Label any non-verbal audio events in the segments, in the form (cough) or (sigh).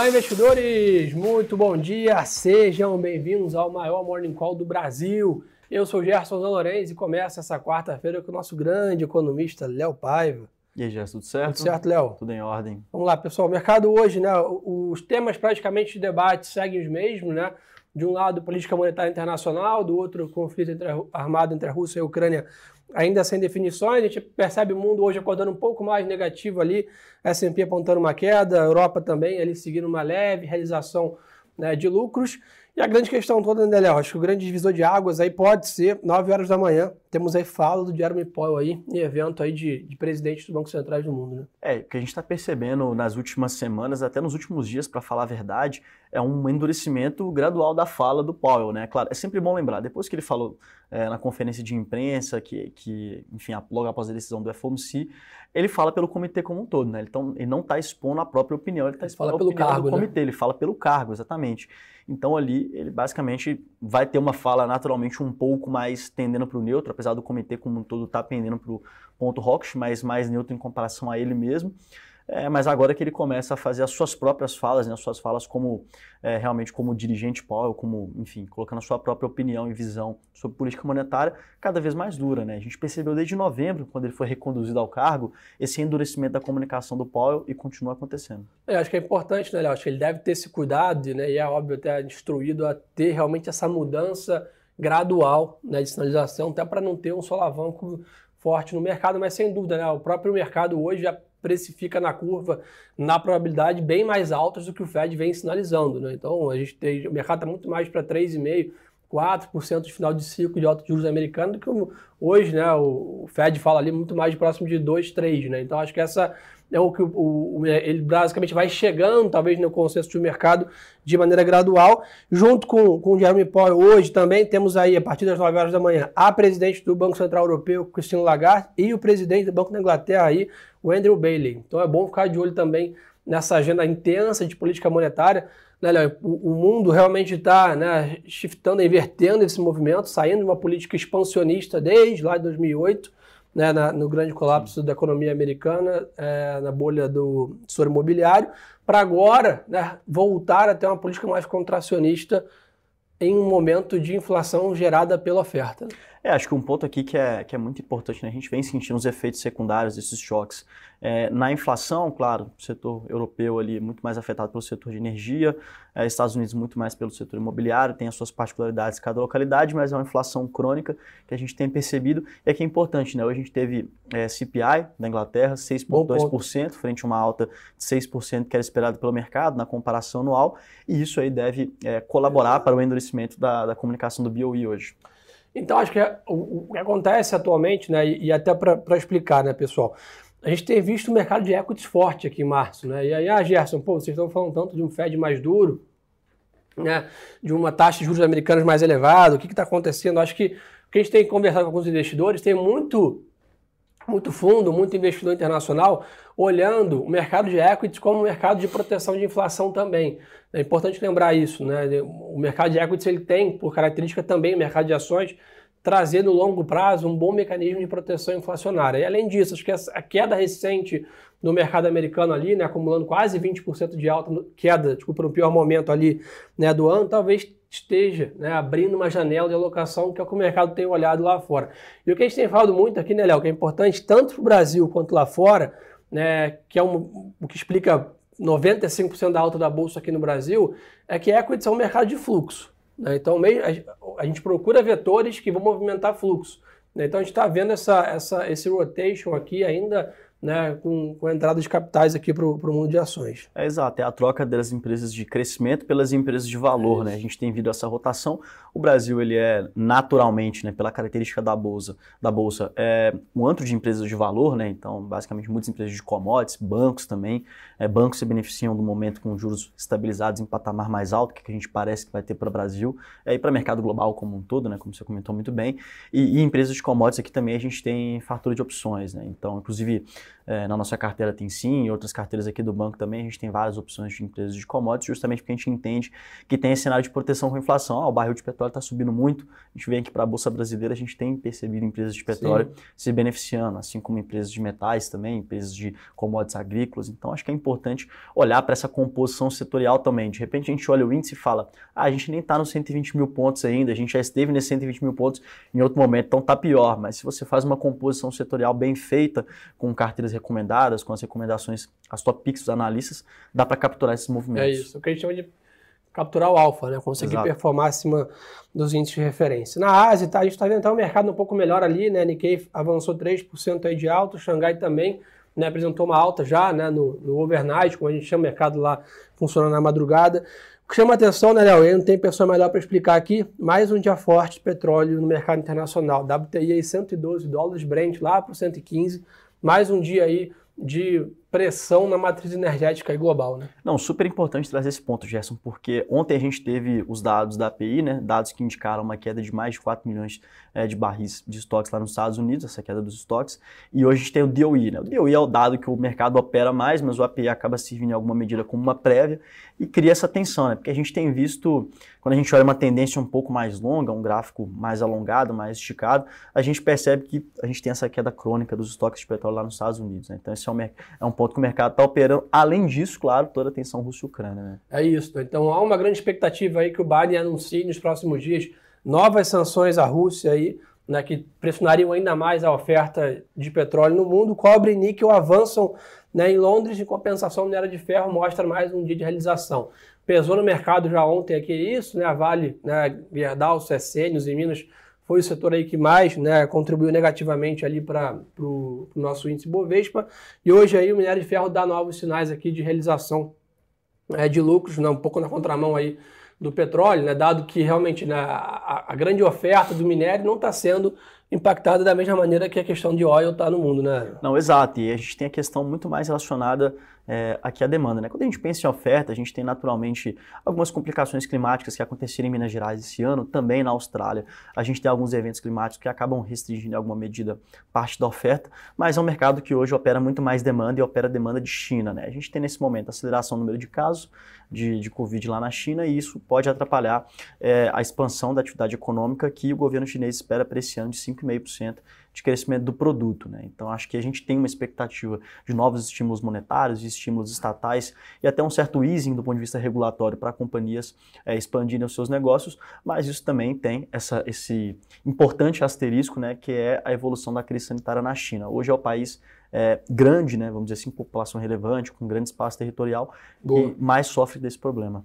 Olá, investidores! Muito bom dia! Sejam bem-vindos ao maior Morning Call do Brasil. Eu sou Gerson Zanorenz e começa essa quarta-feira com o nosso grande economista Léo Paiva. E aí, Gerson, tudo certo? Tudo certo, Léo? Tudo em ordem. Vamos lá, pessoal. O mercado hoje, né? Os temas praticamente de debate seguem os mesmos, né? De um lado, política monetária internacional, do outro, conflito entre, armado entre a Rússia e a Ucrânia ainda sem definições. A gente percebe o mundo hoje acordando um pouco mais negativo ali, S&P apontando uma queda, a Europa também ali seguindo uma leve realização né, de lucros. E a grande questão toda, né, Léo? Acho que o grande divisor de águas aí pode ser 9 horas da manhã. Temos aí fala do Jeremy Powell aí, em evento aí de, de presidente do Banco Centrais do mundo, né? É, o que a gente está percebendo nas últimas semanas, até nos últimos dias, para falar a verdade, é um endurecimento gradual da fala do Powell, né? Claro, é sempre bom lembrar, depois que ele falou é, na conferência de imprensa, que, que, enfim, logo após a decisão do FOMC, ele fala pelo comitê como um todo, né? Então, ele não está expondo a própria opinião, ele está expondo fala a opinião cargo, do né? comitê, né? ele fala pelo cargo, exatamente. Então ali ele basicamente vai ter uma fala naturalmente um pouco mais tendendo para o neutro, apesar do comitê como um todo estar tá para o ponto Rox, mas mais neutro em comparação a ele mesmo. É, mas agora que ele começa a fazer as suas próprias falas, né, as suas falas como é, realmente como dirigente Powell, como, enfim, colocando a sua própria opinião e visão sobre política monetária, cada vez mais dura. Né? A gente percebeu desde novembro, quando ele foi reconduzido ao cargo, esse endurecimento da comunicação do Powell e continua acontecendo. É, acho que é importante, né, Léo? Acho que ele deve ter esse cuidado, né, e é óbvio até instruído a ter realmente essa mudança gradual né, de sinalização, até para não ter um solavanco forte no mercado, mas sem dúvida, né, o próprio mercado hoje já precifica na curva, na probabilidade, bem mais altas do que o Fed vem sinalizando. Né? Então, a gente tem, o mercado está muito mais para 3,5%, 4% de final de ciclo de alta de juros americano do que hoje, né? O Fed fala ali muito mais próximo de 2, 3, né? Então acho que essa é o que o, o, ele basicamente vai chegando, talvez, no consenso de mercado de maneira gradual. Junto com, com o Jeremy Powell, hoje também temos aí, a partir das 9 horas da manhã, a presidente do Banco Central Europeu, Christine Lagarde, e o presidente do Banco da Inglaterra aí, o Andrew Bailey. Então é bom ficar de olho também nessa agenda intensa de política monetária. Né, o, o, mundo realmente está né, shiftando, invertendo esse movimento, saindo de uma política expansionista desde lá de 2008, né, na, no grande colapso da economia americana, é, na bolha do setor imobiliário, para agora né, voltar a ter uma política mais contracionista em um momento de inflação gerada pela oferta. É, acho que um ponto aqui que é, que é muito importante, né? a gente vem sentindo os efeitos secundários desses choques. É, na inflação, claro, o setor europeu ali muito mais afetado pelo setor de energia, é, Estados Unidos muito mais pelo setor imobiliário, tem as suas particularidades cada localidade, mas é uma inflação crônica que a gente tem percebido e é que é importante, né? Hoje a gente teve é, CPI da Inglaterra, 6,2%, frente a uma alta de 6% que era esperado pelo mercado na comparação anual, e isso aí deve é, colaborar para o endurecimento da, da comunicação do BOE hoje. Então, acho que é, o, o, que acontece atualmente, né, e, e até para explicar, né, pessoal, a gente tem visto o mercado de equities forte aqui em março, né? E aí, ah, Gerson, pô, vocês estão falando tanto de um Fed mais duro, né? De uma taxa de juros americanos mais elevada, o que está acontecendo? Acho que o que a gente tem conversado com alguns investidores, tem muito, muito fundo, muito investidor internacional olhando o mercado de equities como um mercado de proteção de inflação também. É importante lembrar isso, né? O mercado de equities ele tem, por característica também, o mercado de ações, trazer no longo prazo um bom mecanismo de proteção inflacionária. E além disso, acho que a queda recente no mercado americano ali, né, acumulando quase 20% de alta queda, desculpa, no pior momento ali né, do ano, talvez esteja né, abrindo uma janela de alocação que é o que o mercado tem olhado lá fora. E o que a gente tem falado muito aqui, né, Léo, que é importante tanto para o Brasil quanto lá fora, né, que é um, o que explica 95% da alta da bolsa aqui no Brasil, é que equities é um mercado de fluxo. Né? Então, a gente procura vetores que vão movimentar fluxo. Né? Então, a gente está vendo essa, essa, esse rotation aqui ainda né, com, com a entrada de capitais aqui para o mundo de ações. É exato, é a troca das empresas de crescimento pelas empresas de valor, é né? A gente tem visto essa rotação. O Brasil ele é naturalmente, né, pela característica da bolsa, da bolsa, é um antro de empresas de valor, né? Então, basicamente muitas empresas de commodities, bancos também, é, bancos se beneficiam do momento com juros estabilizados em patamar mais alto, que a gente parece que vai ter para o Brasil, é, e para o mercado global como um todo, né? Como você comentou muito bem. E, e empresas de commodities aqui também a gente tem fartura de opções, né? Então, inclusive é, na nossa carteira tem sim, em outras carteiras aqui do banco também, a gente tem várias opções de empresas de commodities, justamente porque a gente entende que tem esse cenário de proteção com a inflação. Ah, o barril de petróleo está subindo muito, a gente vem aqui para a Bolsa Brasileira, a gente tem percebido empresas de petróleo sim. se beneficiando, assim como empresas de metais também, empresas de commodities agrícolas. Então, acho que é importante olhar para essa composição setorial também. De repente, a gente olha o índice e fala, ah, a gente nem está nos 120 mil pontos ainda, a gente já esteve nesses 120 mil pontos em outro momento, então está pior. Mas se você faz uma composição setorial bem feita, com carteiras recomendadas, com as recomendações, as top picks dos analistas, dá para capturar esses movimentos. É isso, o que a gente chama de capturar o alfa, né? conseguir Exato. performar acima dos índices de referência. Na Ásia, tá, a gente está vendo então, um mercado um pouco melhor ali, né? Nikkei avançou 3% aí de alta, Xangai também né, apresentou uma alta já né, no, no overnight, como a gente chama o mercado lá funcionando na madrugada. O que chama atenção, né, Léo? Eu não tenho pessoa melhor para explicar aqui. Mais um dia forte de petróleo no mercado internacional. WTI aí 112 dólares, Brent lá para 115. Mais um dia aí de pressão na matriz energética global, né? Não, super importante trazer esse ponto, Gerson, porque ontem a gente teve os dados da API, né? Dados que indicaram uma queda de mais de 4 milhões é, de barris de estoques lá nos Estados Unidos, essa queda dos estoques, e hoje a gente tem o DOE, né? O DOE é o dado que o mercado opera mais, mas o API acaba servindo em alguma medida como uma prévia e cria essa tensão, né? Porque a gente tem visto, quando a gente olha uma tendência um pouco mais longa, um gráfico mais alongado, mais esticado, a gente percebe que a gente tem essa queda crônica dos estoques de petróleo lá nos Estados Unidos, né? Então esse é um, é um ponto que o mercado está operando. Além disso, claro, toda a tensão Rússia-Ucrânia. Né? É isso. Então há uma grande expectativa aí que o Biden anuncie nos próximos dias novas sanções à Rússia aí, né, que pressionariam ainda mais a oferta de petróleo no mundo. Cobre e níquel avançam né, em Londres, em compensação, minério de ferro mostra mais um dia de realização. Pesou no mercado já ontem aqui isso, né, a Vale, né, Gerdau, Essênios e Minas foi o setor aí que mais né, contribuiu negativamente ali para o nosso índice Bovespa. E hoje aí o minério de ferro dá novos sinais aqui de realização é, de lucros, né, um pouco na contramão aí do petróleo, né, dado que realmente né, a, a grande oferta do minério não está sendo impactada da mesma maneira que a questão de óleo está no mundo, né? Não, exato. E a gente tem a questão muito mais relacionada é, aqui à demanda, né? Quando a gente pensa em oferta, a gente tem naturalmente algumas complicações climáticas que aconteceram em Minas Gerais esse ano, também na Austrália. A gente tem alguns eventos climáticos que acabam restringindo em alguma medida parte da oferta, mas é um mercado que hoje opera muito mais demanda e opera demanda de China, né? A gente tem nesse momento aceleração no número de casos de, de Covid lá na China e isso pode atrapalhar é, a expansão da atividade econômica que o governo chinês espera para esse ano de 5 5,5% de crescimento do produto. Né? Então, acho que a gente tem uma expectativa de novos estímulos monetários, de estímulos estatais e até um certo easing do ponto de vista regulatório para companhias é, expandirem os seus negócios, mas isso também tem essa, esse importante asterisco, né, que é a evolução da crise sanitária na China. Hoje é o país é, grande, né, vamos dizer assim, população relevante, com grande espaço territorial, Boa. que mais sofre desse problema.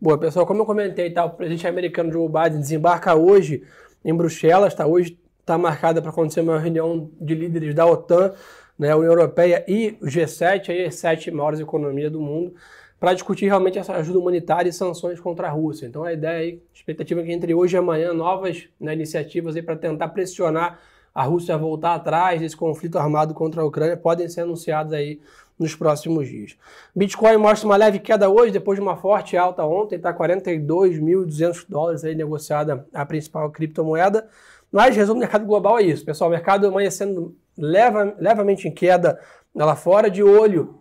Boa, pessoal, como eu comentei, tá, o presidente americano Joe Biden desembarca hoje em Bruxelas, tá, hoje está marcada para acontecer uma reunião de líderes da OTAN, né, União Europeia e o G7, aí as sete maiores economias do mundo, para discutir realmente essa ajuda humanitária e sanções contra a Rússia. Então a ideia aí, a expectativa é que entre hoje e amanhã novas né, iniciativas para tentar pressionar a Rússia a voltar atrás desse conflito armado contra a Ucrânia podem ser anunciadas aí nos próximos dias. Bitcoin mostra uma leve queda hoje, depois de uma forte alta ontem, está 42.200 dólares aí negociada a principal criptomoeda. Mas, resumo, o mercado global é isso, pessoal. O mercado amanhecendo leva, levemente em queda lá fora, de olho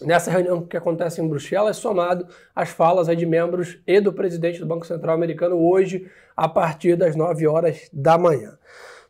nessa reunião que acontece em Bruxelas, somado às falas de membros e do presidente do Banco Central americano hoje, a partir das 9 horas da manhã.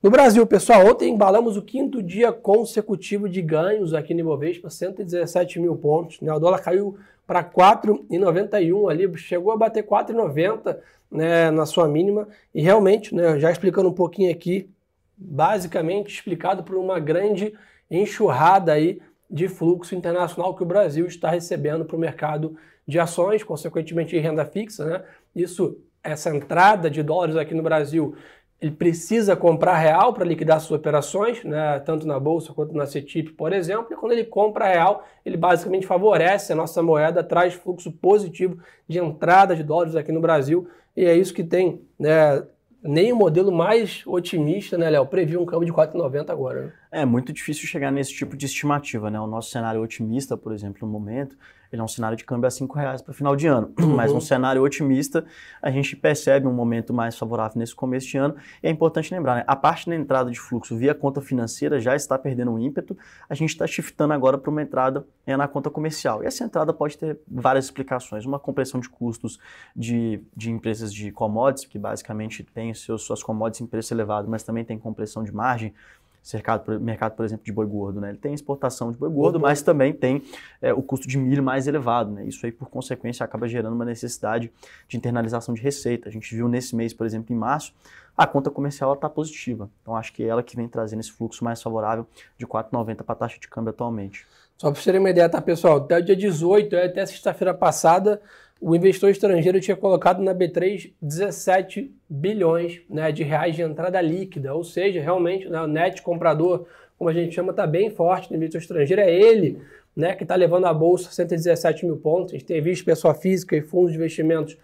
No Brasil, pessoal, ontem embalamos o quinto dia consecutivo de ganhos aqui no Ibovespa, 117 mil pontos. Né? O dólar caiu para 4,91 ali, chegou a bater 4,90 né, na sua mínima. E realmente, né, já explicando um pouquinho aqui, basicamente explicado por uma grande enxurrada aí de fluxo internacional que o Brasil está recebendo para o mercado de ações, consequentemente de renda fixa. Né? Isso, essa entrada de dólares aqui no Brasil ele precisa comprar real para liquidar suas operações, né, tanto na bolsa quanto na CETIP, por exemplo, e quando ele compra real, ele basicamente favorece a nossa moeda, traz fluxo positivo de entrada de dólares aqui no Brasil, e é isso que tem, né, nem o modelo mais otimista, né, Léo, previu um câmbio de 4,90 agora. Né? É muito difícil chegar nesse tipo de estimativa, né? O nosso cenário otimista, por exemplo, no momento, ele é um cenário de câmbio a cinco reais para o final de ano. (clears throat) Uhum. Mas um cenário otimista, a gente percebe um momento mais favorável nesse começo de ano. E é importante lembrar, né? a parte da entrada de fluxo via conta financeira já está perdendo um ímpeto. A gente está shiftando agora para uma entrada é, na conta comercial. E essa entrada pode ter várias explicações. Uma compressão de custos de, de empresas de commodities, que basicamente tem seus, suas commodities em preço elevado, mas também tem compressão de margem cercado, mercado, por exemplo, de boi gordo. Né? Ele tem exportação de boi gordo, uhum. mas também tem é, o custo de milho mais elevado. Né? Isso aí, por consequência, acaba gerando uma necessidade de internalização de receita. A gente viu nesse mês, por exemplo, em março, a conta comercial está positiva. Então, acho que é ela que vem trazendo esse fluxo mais favorável de 4,90 para a taxa de câmbio atualmente. Só para vocês terem uma ideia, tá, pessoal? Até o dia 18, até sexta-feira passada, o investidor estrangeiro tinha colocado na B3 17 bilhões né, de reais de entrada líquida, ou seja, realmente né, o net comprador, como a gente chama, está bem forte no investidor estrangeiro, é ele né, que está levando a bolsa 117 mil pontos. A gente tem visto pessoa física e fundos de investimentos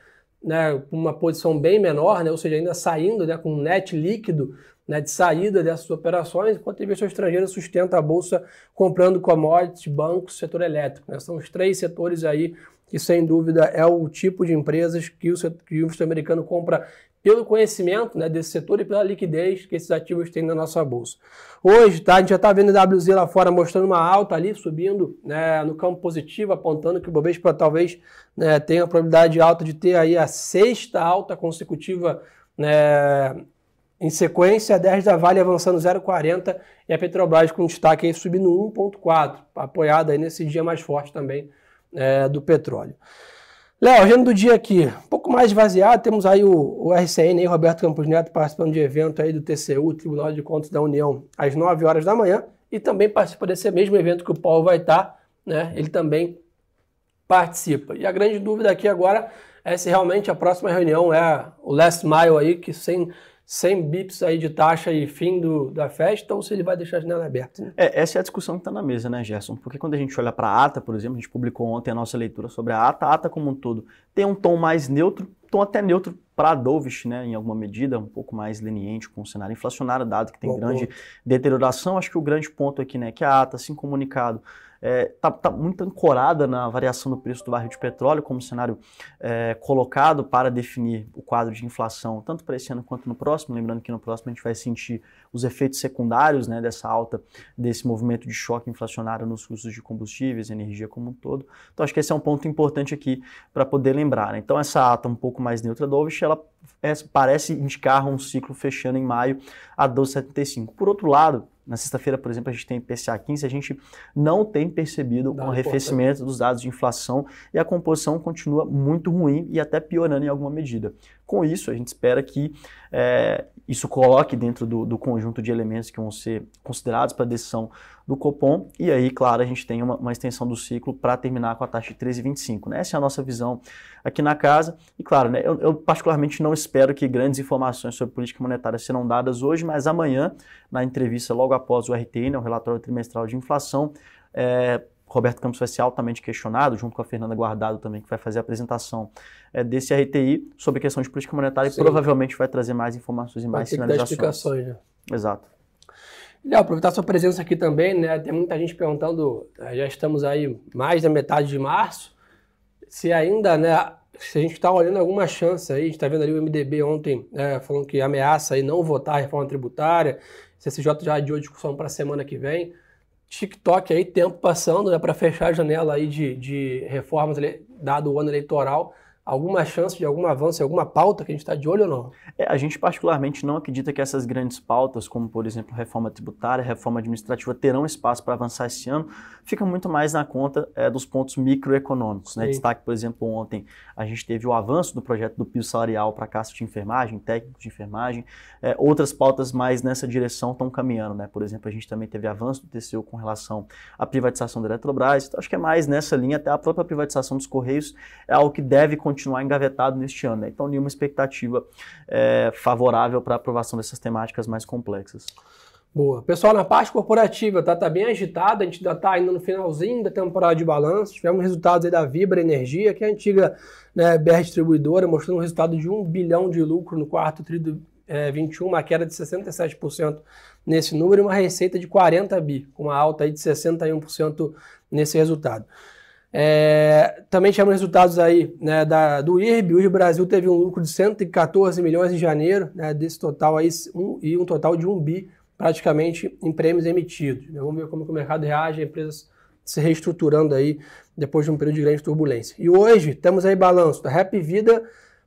né, com uma posição bem menor, né, ou seja, ainda saindo né, com net líquido né, de saída dessas operações, enquanto o investidor estrangeiro sustenta a bolsa comprando commodities, bancos, setor elétrico. Né? São os três setores aí que sem dúvida é o tipo de empresas que o, que o investidor americano compra pelo conhecimento né, desse setor e pela liquidez que esses ativos têm na nossa bolsa. Hoje, tá, a gente já está vendo a WZ lá fora mostrando uma alta ali, subindo né, no campo positivo, apontando que o Bovespa talvez né, tenha a probabilidade alta de ter aí a sexta alta consecutiva né, em sequência, a 10 da Vale avançando 0,40 e a Petrobras com destaque aí subindo 1,4, apoiada aí nesse dia mais forte também é, do petróleo. Léo, agenda do dia aqui, um pouco mais esvaziado, temos aí o, o RCN, aí, Roberto Campos Neto, participando de evento aí do TCU, Tribunal de Contas da União, às 9 horas da manhã, e também participa desse mesmo evento que o Paulo vai estar, né? Ele também participa. E a grande dúvida aqui agora é se realmente a próxima reunião é o last mile aí, que sem 100 bips aí de taxa e fim do, da festa, ou se ele vai deixar a janela aberta. Né? É, essa é a discussão que está na mesa, né, Gerson? Porque quando a gente olha para a ata, por exemplo, a gente publicou ontem a nossa leitura sobre a ata, a ata como um todo tem um tom mais neutro, tom até neutro para a Dovish, né, em alguma medida, um pouco mais leniente com o cenário inflacionário, dado que tem Bom, grande deterioração. Acho que o grande ponto aqui, né, que a ata, assim comunicado, está é, tá, tá muito ancorada na variação do preço do barril de petróleo como cenário é, colocado para definir o quadro de inflação, tanto para esse ano quanto no próximo. Lembrando que no próximo a gente vai sentir os efeitos secundários né, dessa alta, desse movimento de choque inflacionário nos custos de combustíveis, energia como um todo. Então acho que esse é um ponto importante aqui para poder lembrar. Né? Então essa ata um pouco mais neutra do ela é, parece indicar um ciclo fechando em maio a 12,75. Por outro lado, na sexta-feira, por exemplo, a gente tem PCA 15, a gente não tem percebido um arrefecimento dos dados de inflação e a composição continua muito ruim e até piorando em alguma medida. Com isso, a gente espera que é, isso coloque dentro do, do, conjunto de elementos que vão ser considerados para a decisão do Copom, e aí, claro, a gente tem uma, uma extensão do ciclo para terminar com a taxa de 13,25. Né? Essa é a nossa visão aqui na casa, e claro, né, eu, eu, particularmente não espero que grandes informações sobre política monetária serão dadas hoje, mas amanhã, na entrevista logo após o RTI, né, o relatório trimestral de inflação, é, Roberto Campos vai ser altamente questionado, junto com a Fernanda Guardado também, que vai fazer a apresentação é, desse RTI sobre a questão de política monetária Sim. e provavelmente vai trazer mais informações e mais vai sinalizações. explicações, né? Exato. Léo, aproveitar sua presença aqui também, né? Tem muita gente perguntando, eh, já estamos aí mais da metade de março, se ainda, né, se a gente está olhando alguma chance aí, a gente está vendo ali o MDB ontem né, falando que ameaça aí não votar a reforma tributária, CCJ já adiou a discussão para a semana que vem. TikTok aí, tempo passando, né, para fechar a janela aí de, de reformas, dado o ano eleitoral alguma chance de algum avanço, alguma pauta que a gente está de olho ou não? É, a gente particularmente não acredita que essas grandes pautas, como por exemplo reforma tributária, reforma administrativa, terão espaço para avançar esse ano. Fica muito mais na conta é, dos pontos microeconômicos. Né? Destaque, por exemplo, ontem a gente teve o avanço do projeto do piso salarial para a Caixa de Enfermagem, técnicos de enfermagem. É, outras pautas mais nessa direção estão caminhando. Né? Por exemplo, a gente também teve avanço do TCU com relação à privatização da Eletrobras. Então, acho que é mais nessa linha, até a própria privatização dos Correios é algo que deve continuar continuar engavetado neste ano. Né? Então, nenhuma expectativa é, favorável para a aprovação dessas temáticas mais complexas. Boa. Pessoal, na parte corporativa, tá, tá bem agitada, a gente ainda está indo no finalzinho da temporada de balanço. Tivemos resultados da Vibra Energia, que é a antiga né, BR Distribuidora, mostrando um resultado de 1 bilhão de lucro no quarto tri do é, 21, uma queda de 67% nesse número e uma receita de 40 bi, com uma alta aí de 61% nesse resultado. É, também tivemos resultados aí né, da, do IRB. O IRB Brasil teve um lucro de 114 milhões em janeiro, né, desse total aí, um, e um total de 1 bi praticamente em prêmios emitidos. Né. Vamos ver como o mercado reage, a empresa se reestruturando aí depois de um período de grande turbulência. E hoje temos aí balanço da Rap Vida,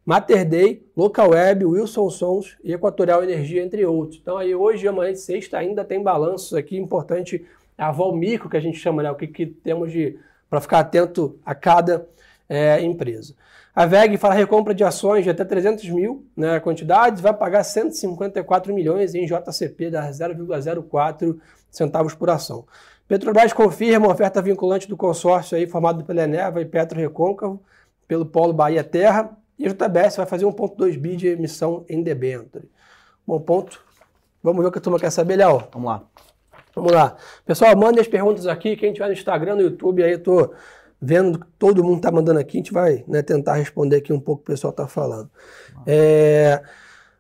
Mater Day, Local Web, Wilson Sons e Equatorial Energia, entre outros. Então aí hoje, amanhã de sexta, ainda tem balanços aqui, importante a vol micro que a gente chama, né, o que, que temos de para ficar atento a cada é, empresa. A VEG fala recompra de ações de até 300 mil né, quantidades, vai pagar 154 milhões em JCP, da 0,04 centavos por ação. Petrobras confirma a oferta vinculante do consórcio aí, formado pela Eneva e Petro Recôncavo, pelo Polo Bahia Terra, e a JBS vai fazer 1,2 bi de emissão em debênture. Bom ponto. Vamos ver o que a turma quer saber, Léo. Vamos lá. Vamos lá. Pessoal, mandem as perguntas aqui. Quem tiver no Instagram, no YouTube, aí eu tô vendo que todo mundo tá mandando aqui. A gente vai né, tentar responder aqui um pouco o que o pessoal tá falando. É...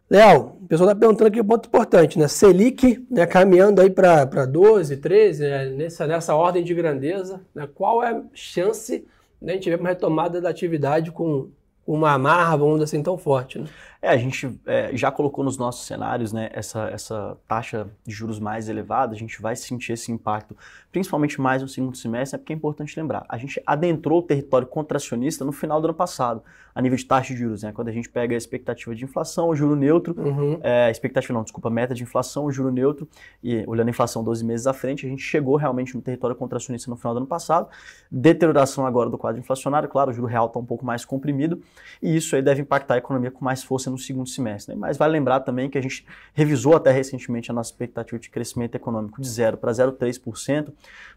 Léo, o pessoal está perguntando aqui um ponto importante, né? Selic né, caminhando aí para 12, 13, né, nessa, nessa ordem de grandeza. Né? Qual é a chance de a gente ver uma retomada da atividade com uma amarra, vamos dizer assim, tão forte? Né? É, a gente é, já colocou nos nossos cenários né, essa, essa taxa de juros mais elevada, a gente vai sentir esse impacto, principalmente mais no segundo semestre, é porque é importante lembrar, a gente adentrou o território contracionista no final do ano passado, a nível de taxa de juros, né, quando a gente pega a expectativa de inflação, o juro neutro, uhum. é, expectativa não, desculpa, meta de inflação, o juro neutro, e olhando a inflação 12 meses à frente, a gente chegou realmente no território contracionista no final do ano passado, deterioração agora do quadro inflacionário, claro, o juro real está um pouco mais comprimido, e isso aí deve impactar a economia com mais força no segundo semestre. Né? Mas vale lembrar também que a gente revisou até recentemente a nossa expectativa de crescimento econômico de 0 para 0,3%,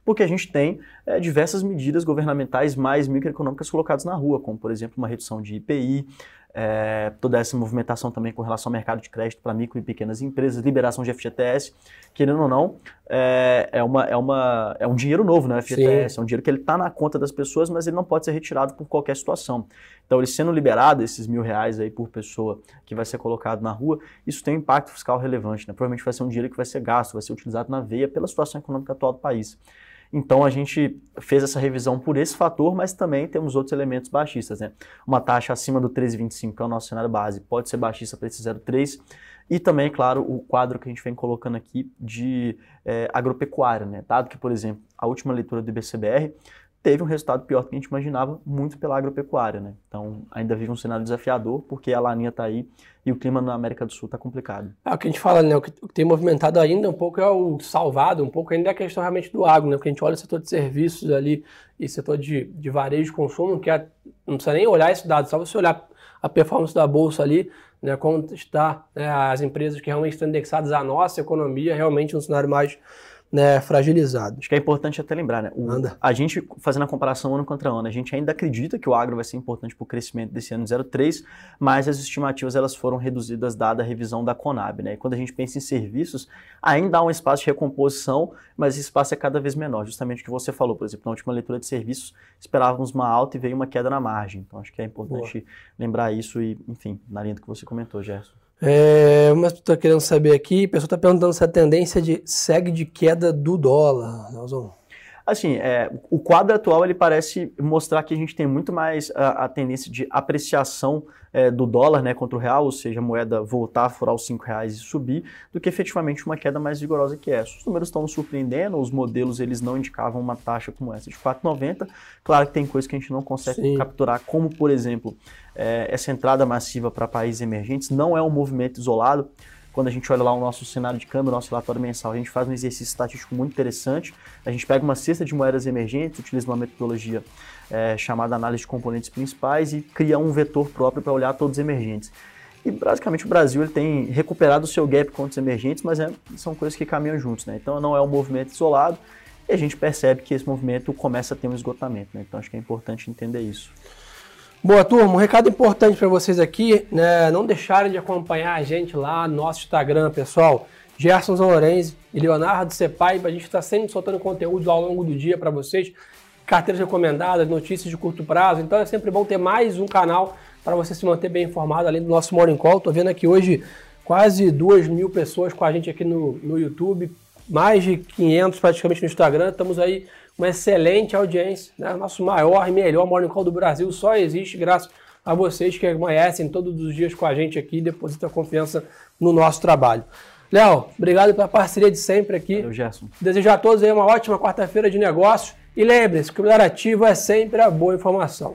porque a gente tem é, diversas medidas governamentais mais microeconômicas colocadas na rua, como por exemplo uma redução de IPI, é, toda essa movimentação também com relação ao mercado de crédito para micro e pequenas empresas, liberação de FGTS, querendo ou não, é, é, uma, é, uma, é um dinheiro novo, né? FGTS, Sim. é um dinheiro que ele está na conta das pessoas, mas ele não pode ser retirado por qualquer situação. Então, ele sendo liberado, esses mil reais aí por pessoa que vai ser colocado na rua, isso tem um impacto fiscal relevante, né? Provavelmente vai ser um dinheiro que vai ser gasto, vai ser utilizado na veia pela situação econômica atual do país. Então a gente fez essa revisão por esse fator, mas também temos outros elementos baixistas. Né? Uma taxa acima do 13,25, que é o nosso cenário base, pode ser baixista para esse 0,3. E também, claro, o quadro que a gente vem colocando aqui de é, agropecuária, né? dado que, por exemplo, a última leitura do IBCBR teve um resultado pior do que a gente imaginava, muito pela agropecuária. Né? Então, ainda vive um cenário desafiador, porque a laninha está aí e o clima na América do Sul está complicado. É o que a gente fala, né? O que tem movimentado ainda um pouco é o salvado, um pouco ainda é a questão realmente do agro, né? Porque a gente olha o setor de serviços ali e setor de, de varejo de consumo, que é, não precisa nem olhar esse dado, só você olhar a performance da bolsa ali, né? Como está né, as empresas que realmente estão indexadas à nossa economia, realmente um cenário mais né, fragilizado. Acho que é importante até lembrar, né? O, a gente, fazendo a comparação ano contra ano, a gente ainda acredita que o agro vai ser importante para o crescimento desse ano 0,3, mas as estimativas elas foram reduzidas dada a revisão da Conab, né? E quando a gente pensa em serviços, ainda há um espaço de recomposição, mas esse espaço é cada vez menor, justamente o que você falou, por exemplo, na última leitura de serviços, esperávamos uma alta e veio uma queda na margem. Então acho que é importante Boa. lembrar isso e, enfim, na linha do que você comentou, Gerson. É, mas estou querendo saber aqui, a pessoa está perguntando se a tendência de segue de queda do dólar, Nelson. Assim, é, o quadro atual ele parece mostrar que a gente tem muito mais a, a tendência de apreciação é, do dólar né, contra o real, ou seja, a moeda voltar a furar os 5 reais e subir, do que efetivamente uma queda mais vigorosa que essa. Os números estão nos surpreendendo, os modelos eles não indicavam uma taxa como essa de 4,90. Claro que tem coisas que a gente não consegue Sim. capturar, como por exemplo, é, essa entrada massiva para países emergentes, não é um movimento isolado quando a gente olha lá o nosso cenário de câmbio, o nosso relatório mensal, a gente faz um exercício estatístico muito interessante. A gente pega uma cesta de moedas emergentes, utiliza uma metodologia é, chamada análise de componentes principais e cria um vetor próprio para olhar todos os emergentes. E basicamente o Brasil ele tem recuperado o seu gap contra os emergentes, mas é, são coisas que caminham juntos, né? Então não é um movimento isolado e a gente percebe que esse movimento começa a ter um esgotamento, né? Então acho que é importante entender isso. Boa, turma. Um recado importante para vocês aqui, né? Não deixarem de acompanhar a gente lá no nosso Instagram, pessoal. Gerson Zanorenzi e Leonardo Sepai. A gente está sempre soltando conteúdo ao longo do dia para vocês. Carteiras recomendadas, notícias de curto prazo. Então é sempre bom ter mais um canal para você se manter bem informado, além do nosso Morning Call. Estou vendo aqui hoje quase 2 mil pessoas com a gente aqui no, no YouTube, mais de 500 praticamente no Instagram. Estamos aí uma excelente audiência. Né? Nosso maior e melhor Morning Call do Brasil só existe graças a vocês que amanhecem todos os dias com a gente aqui e depositam confiança no nosso trabalho. Léo, obrigado pela parceria de sempre aqui. Valeu, Gerson. Desejo a todos uma ótima quarta-feira de negócios. E lembre-se que o melhor ativo é sempre a boa informação.